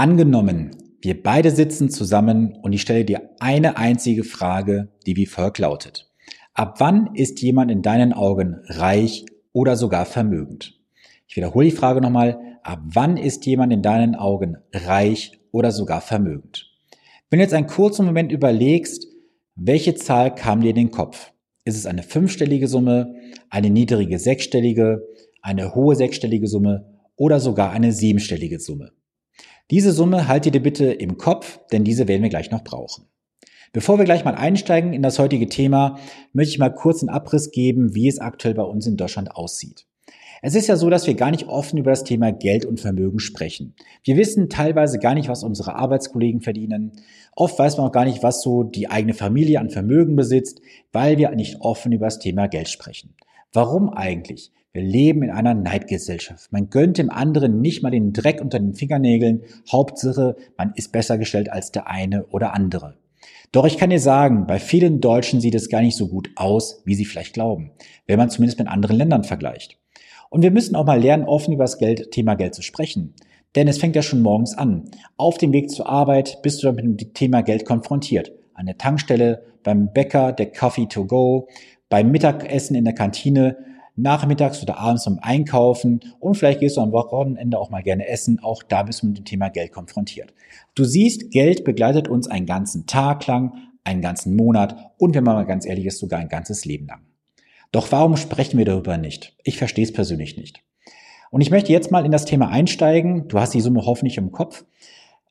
Angenommen, wir beide sitzen zusammen und ich stelle dir eine einzige Frage, die wie folgt lautet. Ab wann ist jemand in deinen Augen reich oder sogar vermögend? Ich wiederhole die Frage nochmal. Ab wann ist jemand in deinen Augen reich oder sogar vermögend? Wenn du jetzt einen kurzen Moment überlegst, welche Zahl kam dir in den Kopf? Ist es eine fünfstellige Summe, eine niedrige sechsstellige, eine hohe sechsstellige Summe oder sogar eine siebenstellige Summe? Diese Summe haltet ihr bitte im Kopf, denn diese werden wir gleich noch brauchen. Bevor wir gleich mal einsteigen in das heutige Thema, möchte ich mal kurz einen Abriss geben, wie es aktuell bei uns in Deutschland aussieht. Es ist ja so, dass wir gar nicht offen über das Thema Geld und Vermögen sprechen. Wir wissen teilweise gar nicht, was unsere Arbeitskollegen verdienen. Oft weiß man auch gar nicht, was so die eigene Familie an Vermögen besitzt, weil wir nicht offen über das Thema Geld sprechen. Warum eigentlich? Wir leben in einer Neidgesellschaft. Man gönnt dem anderen nicht mal den Dreck unter den Fingernägeln. Hauptsache, man ist besser gestellt als der eine oder andere. Doch ich kann dir sagen, bei vielen Deutschen sieht es gar nicht so gut aus, wie sie vielleicht glauben, wenn man zumindest mit anderen Ländern vergleicht. Und wir müssen auch mal lernen, offen über das Geld, Thema Geld zu sprechen. Denn es fängt ja schon morgens an. Auf dem Weg zur Arbeit bist du dann mit dem Thema Geld konfrontiert. An der Tankstelle, beim Bäcker, der Coffee to go, beim Mittagessen in der Kantine, nachmittags oder abends zum Einkaufen und vielleicht gehst du am Wochenende auch mal gerne essen. Auch da bist du mit dem Thema Geld konfrontiert. Du siehst, Geld begleitet uns einen ganzen Tag lang, einen ganzen Monat und wenn man mal ganz ehrlich ist, sogar ein ganzes Leben lang. Doch warum sprechen wir darüber nicht? Ich verstehe es persönlich nicht. Und ich möchte jetzt mal in das Thema einsteigen. Du hast die Summe hoffentlich im Kopf.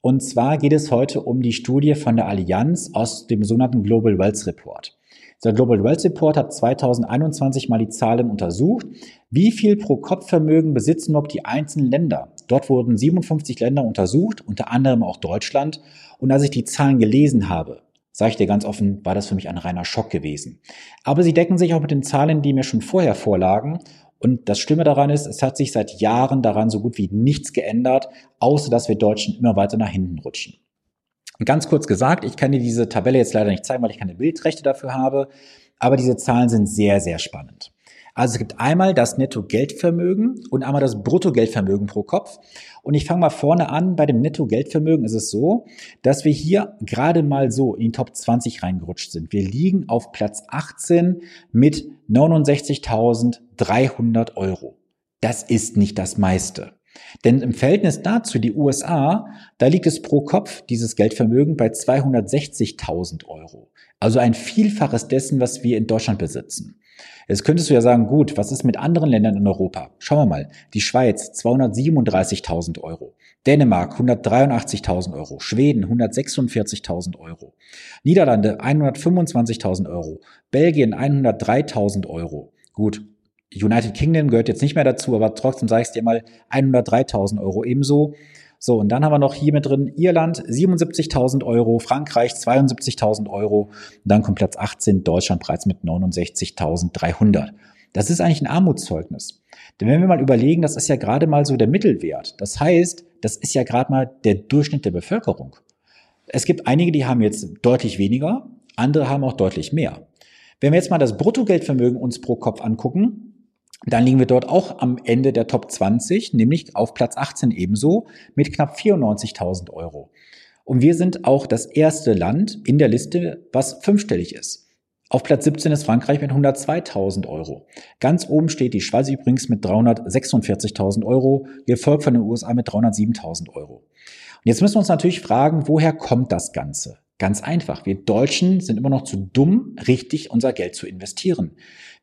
Und zwar geht es heute um die Studie von der Allianz aus dem sogenannten Global Wealth Report. Der Global Wealth Report hat 2021 mal die Zahlen untersucht. Wie viel Pro-Kopf-Vermögen besitzen überhaupt die einzelnen Länder? Dort wurden 57 Länder untersucht, unter anderem auch Deutschland. Und als ich die Zahlen gelesen habe, Sage ich dir ganz offen, war das für mich ein reiner Schock gewesen. Aber sie decken sich auch mit den Zahlen, die mir schon vorher vorlagen. Und das Schlimme daran ist, es hat sich seit Jahren daran so gut wie nichts geändert, außer dass wir Deutschen immer weiter nach hinten rutschen. Und ganz kurz gesagt, ich kann dir diese Tabelle jetzt leider nicht zeigen, weil ich keine Bildrechte dafür habe, aber diese Zahlen sind sehr, sehr spannend. Also es gibt einmal das Netto-Geldvermögen und einmal das Brutto-Geldvermögen pro Kopf. Und ich fange mal vorne an. Bei dem Netto-Geldvermögen ist es so, dass wir hier gerade mal so in die Top 20 reingerutscht sind. Wir liegen auf Platz 18 mit 69.300 Euro. Das ist nicht das meiste. Denn im Verhältnis dazu, die USA, da liegt es pro Kopf, dieses Geldvermögen, bei 260.000 Euro. Also ein Vielfaches dessen, was wir in Deutschland besitzen. Jetzt könntest du ja sagen, gut, was ist mit anderen Ländern in Europa? Schauen wir mal. Die Schweiz 237.000 Euro. Dänemark 183.000 Euro. Schweden 146.000 Euro. Niederlande 125.000 Euro. Belgien 103.000 Euro. Gut. United Kingdom gehört jetzt nicht mehr dazu, aber trotzdem sage ich dir mal 103.000 Euro ebenso. So, und dann haben wir noch hier mit drin Irland 77.000 Euro, Frankreich 72.000 Euro. Dann kommt Platz 18 Deutschland bereits mit 69.300. Das ist eigentlich ein Armutszeugnis. Denn wenn wir mal überlegen, das ist ja gerade mal so der Mittelwert. Das heißt, das ist ja gerade mal der Durchschnitt der Bevölkerung. Es gibt einige, die haben jetzt deutlich weniger, andere haben auch deutlich mehr. Wenn wir jetzt mal das Bruttogeldvermögen uns pro Kopf angucken, dann liegen wir dort auch am Ende der Top 20, nämlich auf Platz 18 ebenso mit knapp 94.000 Euro. Und wir sind auch das erste Land in der Liste, was fünfstellig ist. Auf Platz 17 ist Frankreich mit 102.000 Euro. Ganz oben steht die Schweiz übrigens mit 346.000 Euro, gefolgt von den USA mit 307.000 Euro. Und jetzt müssen wir uns natürlich fragen, woher kommt das Ganze? Ganz einfach. Wir Deutschen sind immer noch zu dumm, richtig unser Geld zu investieren.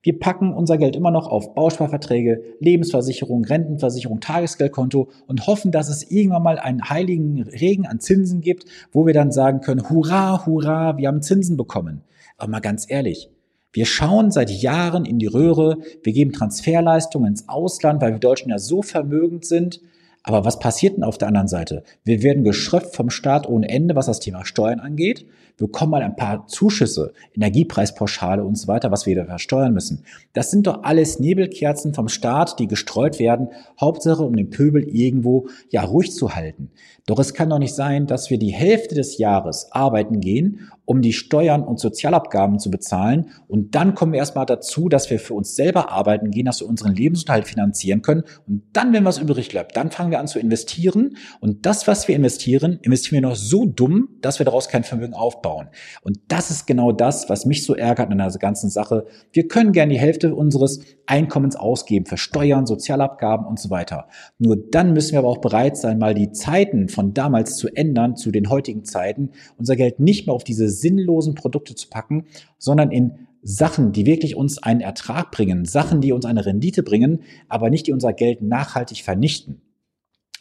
Wir packen unser Geld immer noch auf Bausparverträge, Lebensversicherung, Rentenversicherung, Tagesgeldkonto und hoffen, dass es irgendwann mal einen heiligen Regen an Zinsen gibt, wo wir dann sagen können, hurra, hurra, wir haben Zinsen bekommen. Aber mal ganz ehrlich, wir schauen seit Jahren in die Röhre, wir geben Transferleistungen ins Ausland, weil wir Deutschen ja so vermögend sind. Aber was passiert denn auf der anderen Seite? Wir werden geschröpft vom Staat ohne Ende, was das Thema Steuern angeht. Bekommen mal ein paar Zuschüsse, Energiepreispauschale und so weiter, was wir da versteuern müssen. Das sind doch alles Nebelkerzen vom Staat, die gestreut werden, Hauptsache um den Pöbel irgendwo ja ruhig zu halten. Doch es kann doch nicht sein, dass wir die Hälfte des Jahres arbeiten gehen, um die Steuern und Sozialabgaben zu bezahlen und dann kommen wir erstmal dazu, dass wir für uns selber arbeiten gehen, dass wir unseren Lebensunterhalt finanzieren können und dann, wenn was übrig bleibt, dann fangen wir an zu investieren und das, was wir investieren, investieren wir noch so dumm, dass wir daraus kein Vermögen aufbauen. Und das ist genau das, was mich so ärgert an der ganzen Sache. Wir können gerne die Hälfte unseres Einkommens ausgeben für Steuern, Sozialabgaben und so weiter. Nur dann müssen wir aber auch bereit sein, mal die Zeiten von damals zu ändern zu den heutigen Zeiten, unser Geld nicht mehr auf diese sinnlosen Produkte zu packen, sondern in Sachen, die wirklich uns einen Ertrag bringen, Sachen, die uns eine Rendite bringen, aber nicht die unser Geld nachhaltig vernichten.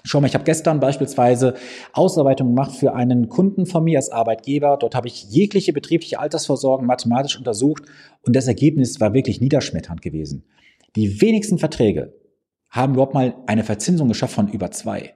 Schau mal, ich habe gestern beispielsweise Ausarbeitung gemacht für einen Kunden von mir als Arbeitgeber. Dort habe ich jegliche betriebliche Altersvorsorgen mathematisch untersucht und das Ergebnis war wirklich niederschmetternd gewesen. Die wenigsten Verträge haben überhaupt mal eine Verzinsung geschafft von über zwei.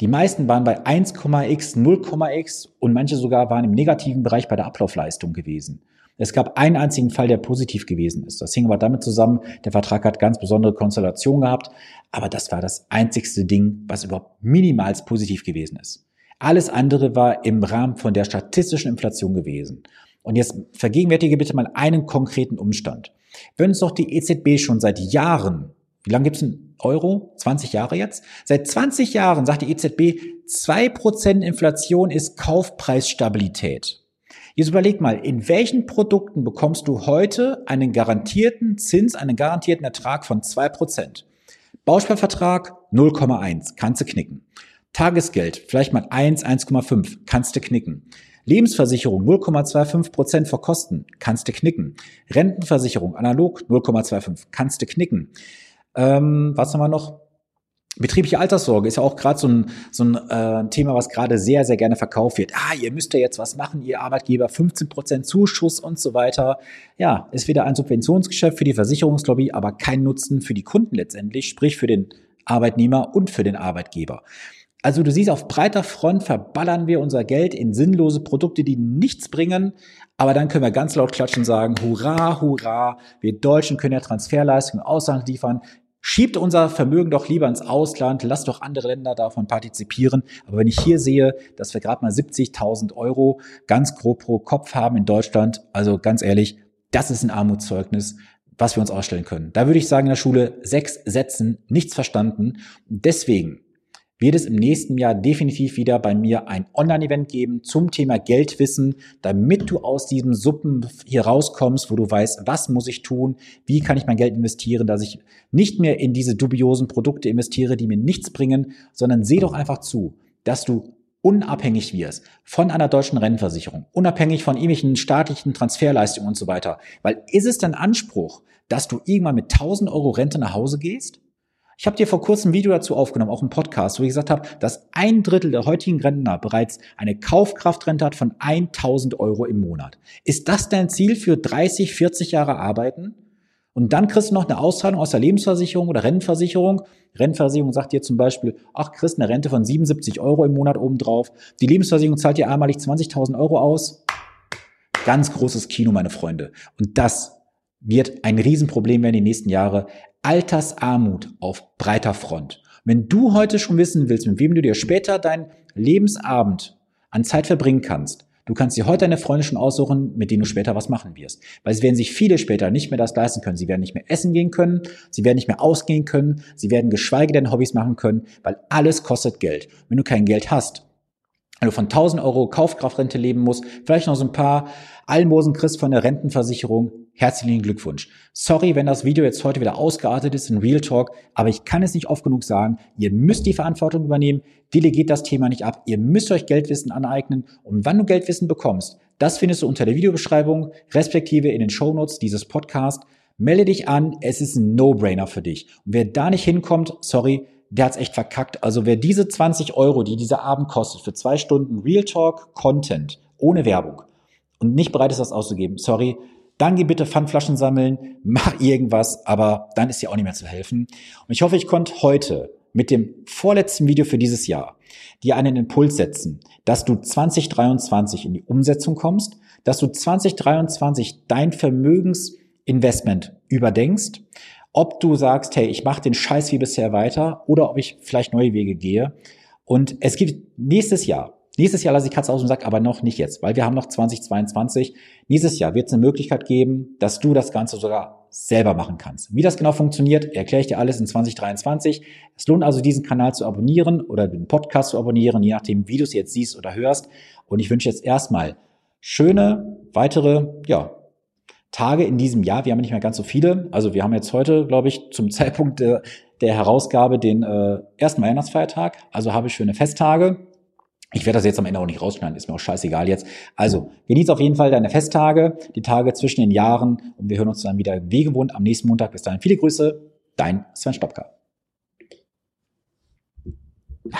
Die meisten waren bei 1,x, 0,x und manche sogar waren im negativen Bereich bei der Ablaufleistung gewesen. Es gab einen einzigen Fall, der positiv gewesen ist. Das hing aber damit zusammen, der Vertrag hat ganz besondere Konstellationen gehabt, aber das war das einzigste Ding, was überhaupt minimals positiv gewesen ist. Alles andere war im Rahmen von der statistischen Inflation gewesen. Und jetzt vergegenwärtige bitte mal einen konkreten Umstand. Wenn uns doch die EZB schon seit Jahren, wie lange gibt es einen Euro? 20 Jahre jetzt? Seit 20 Jahren sagt die EZB, 2% Inflation ist Kaufpreisstabilität. Jetzt überleg mal, in welchen Produkten bekommst du heute einen garantierten Zins, einen garantierten Ertrag von zwei Prozent? Bausparvertrag 0,1, kannst du knicken. Tagesgeld, vielleicht mal 1, 1,5, kannst du knicken. Lebensversicherung 0,25 Prozent vor Kosten, kannst du knicken. Rentenversicherung analog 0,25, kannst du knicken. Ähm, was haben wir noch? Betriebliche Alterssorge ist ja auch gerade so ein, so ein äh, Thema, was gerade sehr, sehr gerne verkauft wird. Ah, ihr müsst ja jetzt was machen, ihr Arbeitgeber, 15 Prozent Zuschuss und so weiter. Ja, ist wieder ein Subventionsgeschäft für die Versicherungslobby, aber kein Nutzen für die Kunden letztendlich, sprich für den Arbeitnehmer und für den Arbeitgeber. Also du siehst, auf breiter Front verballern wir unser Geld in sinnlose Produkte, die nichts bringen, aber dann können wir ganz laut klatschen und sagen, hurra, hurra, wir Deutschen können ja Transferleistungen im Ausland liefern, Schiebt unser Vermögen doch lieber ins Ausland, lasst doch andere Länder davon partizipieren. Aber wenn ich hier sehe, dass wir gerade mal 70.000 Euro ganz grob pro Kopf haben in Deutschland, also ganz ehrlich, das ist ein Armutszeugnis, was wir uns ausstellen können. Da würde ich sagen in der Schule sechs Sätzen, nichts verstanden. Deswegen wird es im nächsten Jahr definitiv wieder bei mir ein Online-Event geben zum Thema Geldwissen, damit du aus diesem Suppen hier rauskommst, wo du weißt, was muss ich tun, wie kann ich mein Geld investieren, dass ich nicht mehr in diese dubiosen Produkte investiere, die mir nichts bringen, sondern seh doch einfach zu, dass du unabhängig wirst von einer deutschen Rentenversicherung, unabhängig von irgendwelchen staatlichen Transferleistungen und so weiter. Weil ist es dein Anspruch, dass du irgendwann mit 1000 Euro Rente nach Hause gehst? Ich habe dir vor kurzem ein Video dazu aufgenommen, auch im Podcast, wo ich gesagt habe, dass ein Drittel der heutigen Rentner bereits eine Kaufkraftrente hat von 1000 Euro im Monat. Ist das dein Ziel für 30, 40 Jahre Arbeiten? Und dann kriegst du noch eine Auszahlung aus der Lebensversicherung oder Rentenversicherung. Rentenversicherung sagt dir zum Beispiel, ach, kriegst eine Rente von 77 Euro im Monat obendrauf. Die Lebensversicherung zahlt dir einmalig 20.000 Euro aus. Ganz großes Kino, meine Freunde. Und das wird ein Riesenproblem werden die nächsten Jahre. Altersarmut auf breiter Front. Wenn du heute schon wissen willst, mit wem du dir später deinen Lebensabend an Zeit verbringen kannst, du kannst dir heute deine Freunde schon aussuchen, mit denen du später was machen wirst. Weil es werden sich viele später nicht mehr das leisten können. Sie werden nicht mehr essen gehen können, sie werden nicht mehr ausgehen können, sie werden geschweige denn Hobbys machen können, weil alles kostet Geld. Wenn du kein Geld hast, wenn du von 1000 Euro Kaufkraftrente leben musst, vielleicht noch so ein paar Almosen kriegst von der Rentenversicherung, herzlichen Glückwunsch. Sorry, wenn das Video jetzt heute wieder ausgeartet ist in Real Talk, aber ich kann es nicht oft genug sagen. Ihr müsst die Verantwortung übernehmen, delegiert das Thema nicht ab, ihr müsst euch Geldwissen aneignen und wann du Geldwissen bekommst, das findest du unter der Videobeschreibung, respektive in den Shownotes dieses Podcasts. Melde dich an, es ist ein No-Brainer für dich. Und wer da nicht hinkommt, sorry, der hat's echt verkackt. Also wer diese 20 Euro, die dieser Abend kostet, für zwei Stunden Real Talk Content ohne Werbung und nicht bereit ist, das auszugeben, sorry, dann geh bitte Pfandflaschen sammeln, mach irgendwas, aber dann ist dir auch nicht mehr zu helfen. Und ich hoffe, ich konnte heute mit dem vorletzten Video für dieses Jahr dir einen Impuls setzen, dass du 2023 in die Umsetzung kommst, dass du 2023 dein Vermögensinvestment überdenkst, ob du sagst, hey, ich mache den Scheiß wie bisher weiter oder ob ich vielleicht neue Wege gehe. Und es gibt nächstes Jahr, nächstes Jahr lasse ich Katze aus dem Sack, aber noch nicht jetzt, weil wir haben noch 2022. Nächstes Jahr wird es eine Möglichkeit geben, dass du das Ganze sogar selber machen kannst. Wie das genau funktioniert, erkläre ich dir alles in 2023. Es lohnt also, diesen Kanal zu abonnieren oder den Podcast zu abonnieren, je nachdem, wie du es jetzt siehst oder hörst. Und ich wünsche jetzt erstmal schöne weitere, ja, Tage in diesem Jahr. Wir haben nicht mehr ganz so viele. Also wir haben jetzt heute, glaube ich, zum Zeitpunkt der, der Herausgabe den äh, ersten Weihnachtsfeiertag. Also habe ich schöne Festtage. Ich werde das jetzt am Ende auch nicht rausschneiden, ist mir auch scheißegal jetzt. Also, genieß auf jeden Fall deine Festtage, die Tage zwischen den Jahren und wir hören uns dann wieder wie gewohnt am nächsten Montag. Bis dahin viele Grüße, dein Sven Stopka.